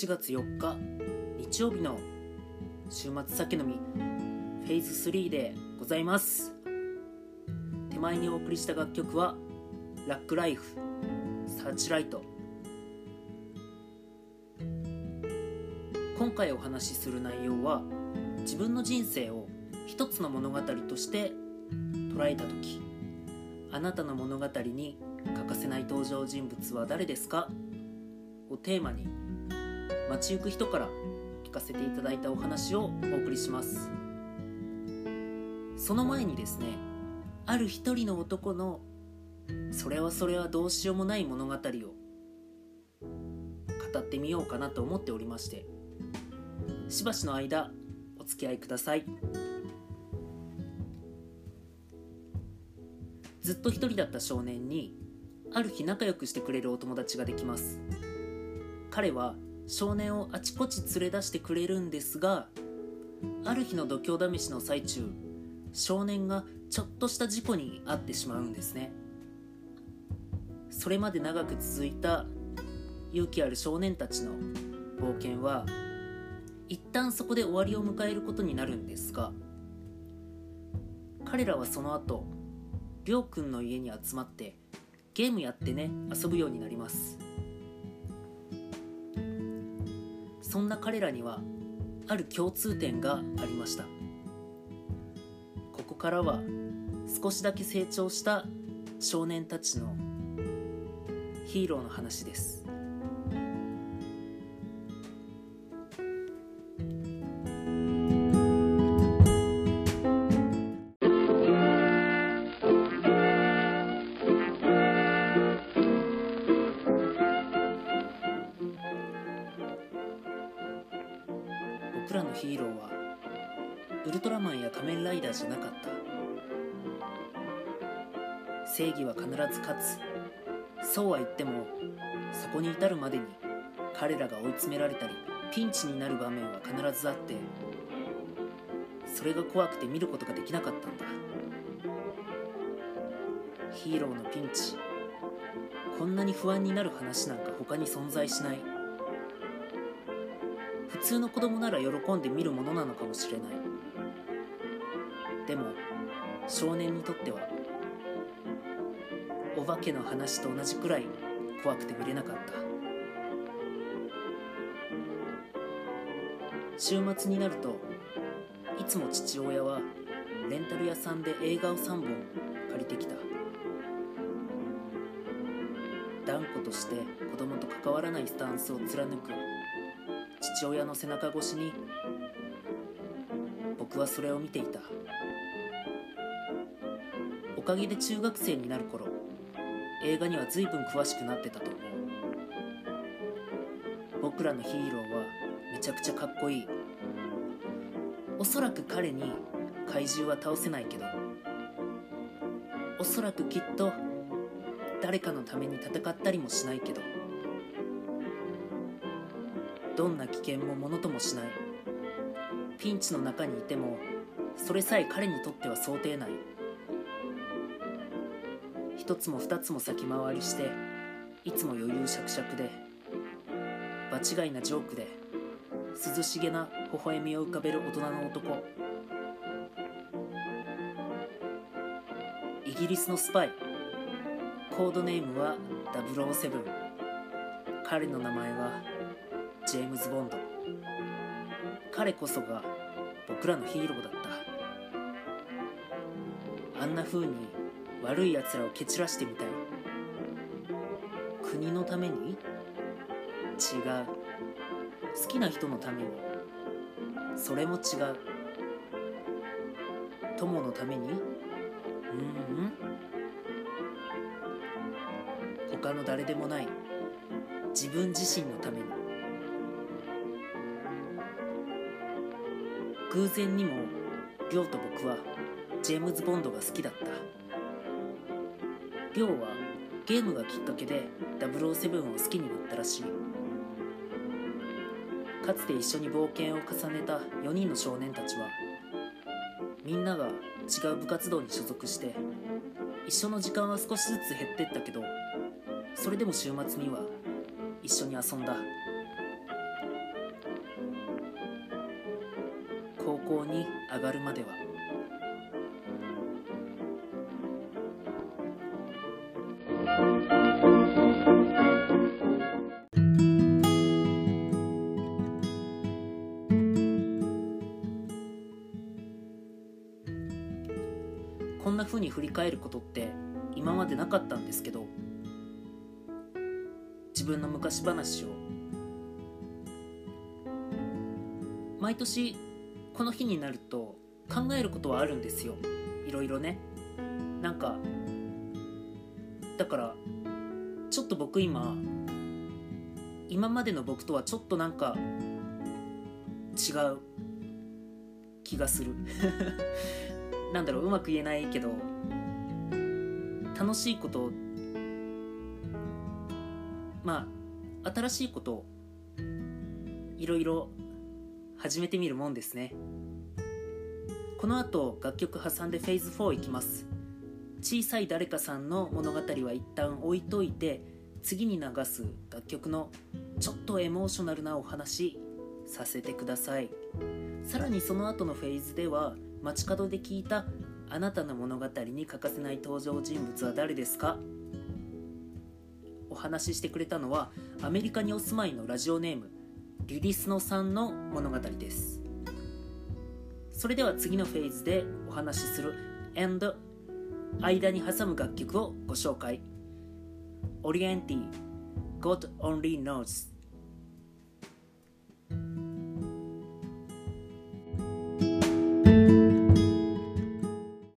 4月4日日曜日の週末酒飲みフェーズ3でございます。手前にお送りした楽曲はラックライフサーチライト。今回お話しする内容は自分の人生を一つの物語として捉えた時あなたの物語に欠かせない登場人物は誰ですかをテーマに街行く人から聞かせていただいたお話をお送りします。その前にですねある一人の男のそれはそれはどうしようもない物語を語ってみようかなと思っておりましてしばしの間お付き合いください。ずっと一人だった少年にある日仲良くしてくれるお友達ができます。彼は少年をあちこち連れ出してくれるんですがある日の度胸試しの最中少年がちょっとした事故に遭ってしまうんですね。それまで長く続いた勇気ある少年たちの冒険は一旦そこで終わりを迎えることになるんですが彼らはその後りょうくんの家に集まってゲームやってね遊ぶようになります。そんな彼らにはある共通点がありました。ここからは少しだけ成長した少年たちのヒーローの話です。のヒーローはウルトラマンや仮面ライダーじゃなかった。正義は必ず勝つ。そうは言ってもそこに至るまでに彼らが追い詰められたりピンチになる場面は必ずあってそれが怖くて見ることができなかったんだ。ヒーローのピンチ。こんなに不安になる話なんか他に存在しない。普通の子供なら喜んで見るものなのかもしれない。でも少年にとってはお化けの話と同じくらい怖くて見れなかった。週末になるといつも父親はレンタル屋さんで映画を3本借りてきた。断固として子供と関わらないスタンスを貫く父親の背中越しに僕はそれを見ていた。おかげで中学生になる頃映画には随分詳しくなってたと思う。僕らのヒーローはめちゃくちゃかっこいい。おそらく彼に怪獣は倒せないけどおそらくきっと誰かのために戦ったりもしないけどどんな危険もものともしない。ピンチの中にいてもそれさえ彼にとっては想定内一つも二つも先回りしていつも余裕しゃくしゃくで場違いなジョークで涼しげな微笑みを浮かべる大人の男。イギリスのスパイ。コードネームは007彼の名前はジェームズ・ボンド。彼こそが僕らのヒーローだった。あんな風に悪い奴らを蹴散らしてみたい。国のために？違う。好きな人のために。それも違う。友のために？うんうん。他の誰でもない。自分自身のために。偶然にもリョウと僕はジェームズ・ボンドが好きだった。リョウはゲームがきっかけで007を好きになったらしい。かつて一緒に冒険を重ねた4人の少年たちはみんなが違う部活動に所属して一緒の時間は少しずつ減ってったけどそれでも週末には一緒に遊んだ。高に上がるまでは。こんな風に振り返ることって今までなかったんですけど自分の昔話を。毎年この日になると考えることはあるんですよ。いろいろね。なんかだからちょっと僕今今までの僕とはちょっとなんか違う気がする。なんだろううまく言えないけど楽しいことまあ新しいこといろいろ始めてみるもんですね。この後楽曲挟んでフェーズ4いきます。小さい誰かさんの物語は一旦置いといて次に流す楽曲のちょっとエモーショナルなお話させてください。さらにその後のフェーズでは街角で聞いたあなたの物語に欠かせない登場人物は誰ですか？お話ししてくれたのはアメリカにお住まいのラジオネームリリスノさんの物語です。それでは次のフェーズでお話しする and 間に挟む楽曲をご紹介。オリエンティ God Only Knows.